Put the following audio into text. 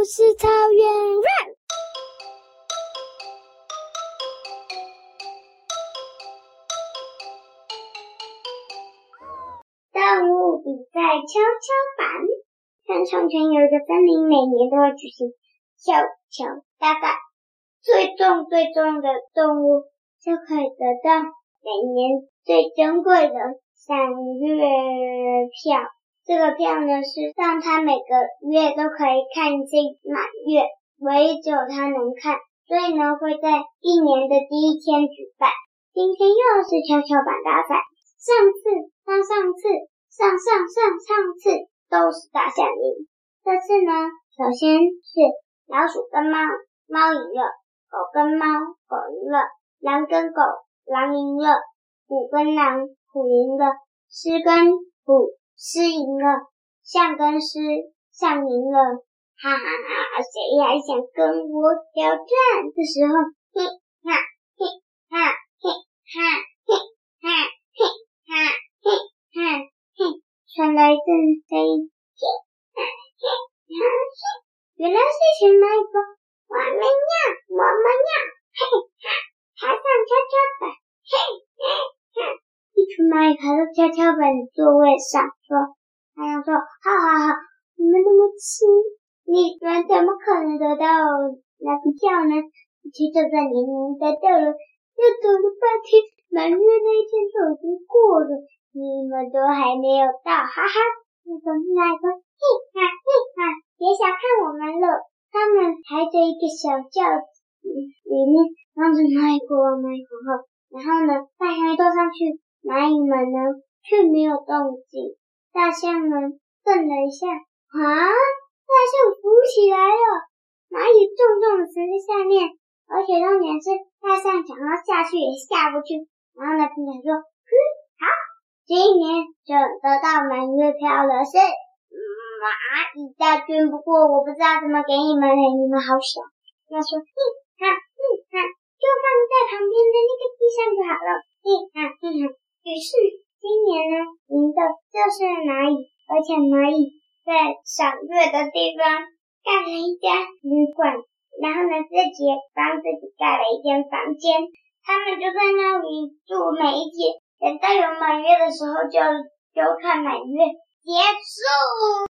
故事草原 run。动物比赛跷跷板。像从前有一个森林，每年都会举行跷跷大赛，最重最重的动物就可以得到每年最珍贵的赏月票。这个票呢，是让他每个月都可以看一次满月，唯一只有他能看，所以呢会在一年的第一天举办。今天又是跷跷板大赛，上次、上上次、上上上上次都是大象赢。这次呢，首先是老鼠跟猫，猫赢了；狗跟猫，狗赢了；狼跟狗，狼赢了；虎跟狼，虎赢了；狮跟虎。狮赢了，象跟狮，象赢了，哈哈哈！谁还想跟我挑战？的时候，嘿哈嘿哈嘿哈嘿哈嘿哈嘿哈嘿，传来一阵声音，嘿哈嘿哈嘿，原来是一群蚂蚁说：“我们要，我们要，嘿哈，爬上跷跷板，”蚂蚁爬到跷跷板的座位上，说：“太阳说，好好好，你们那么轻，你们怎么可能得到那个票呢？而且就算你们得到了，又走了半天，满月那一天就已经过了，你们都还没有到，哈哈。那个蚂蚁说，嘿哈嘿哈，别小看我们了，他们抬着一个小轿子，里面装着蚂蚁国王、蚂蚁皇后，然后呢，大象坐上去。蚂蚁们呢，却没有动静。大象们，瞪了一下，啊，大象浮起来了。蚂蚁重重的沉在下面，而且重点是，大象想要下去也下不去。然后呢，平坦说：“哼，好，今年就得到满月票了。是蚂蚁大军，不过我不知道怎么给你们，你们好小。”他说：“哼，好，哼，好，就放在旁边的那个地上就好了。哼，好，哼，好。”是今年呢，赢的就是蚂蚁，而且蚂蚁在赏月的地方盖了一家旅馆，然后呢，自己帮自己盖了一间房间，他们就在那里住，每一天等到有满月的时候就就看满月。结束。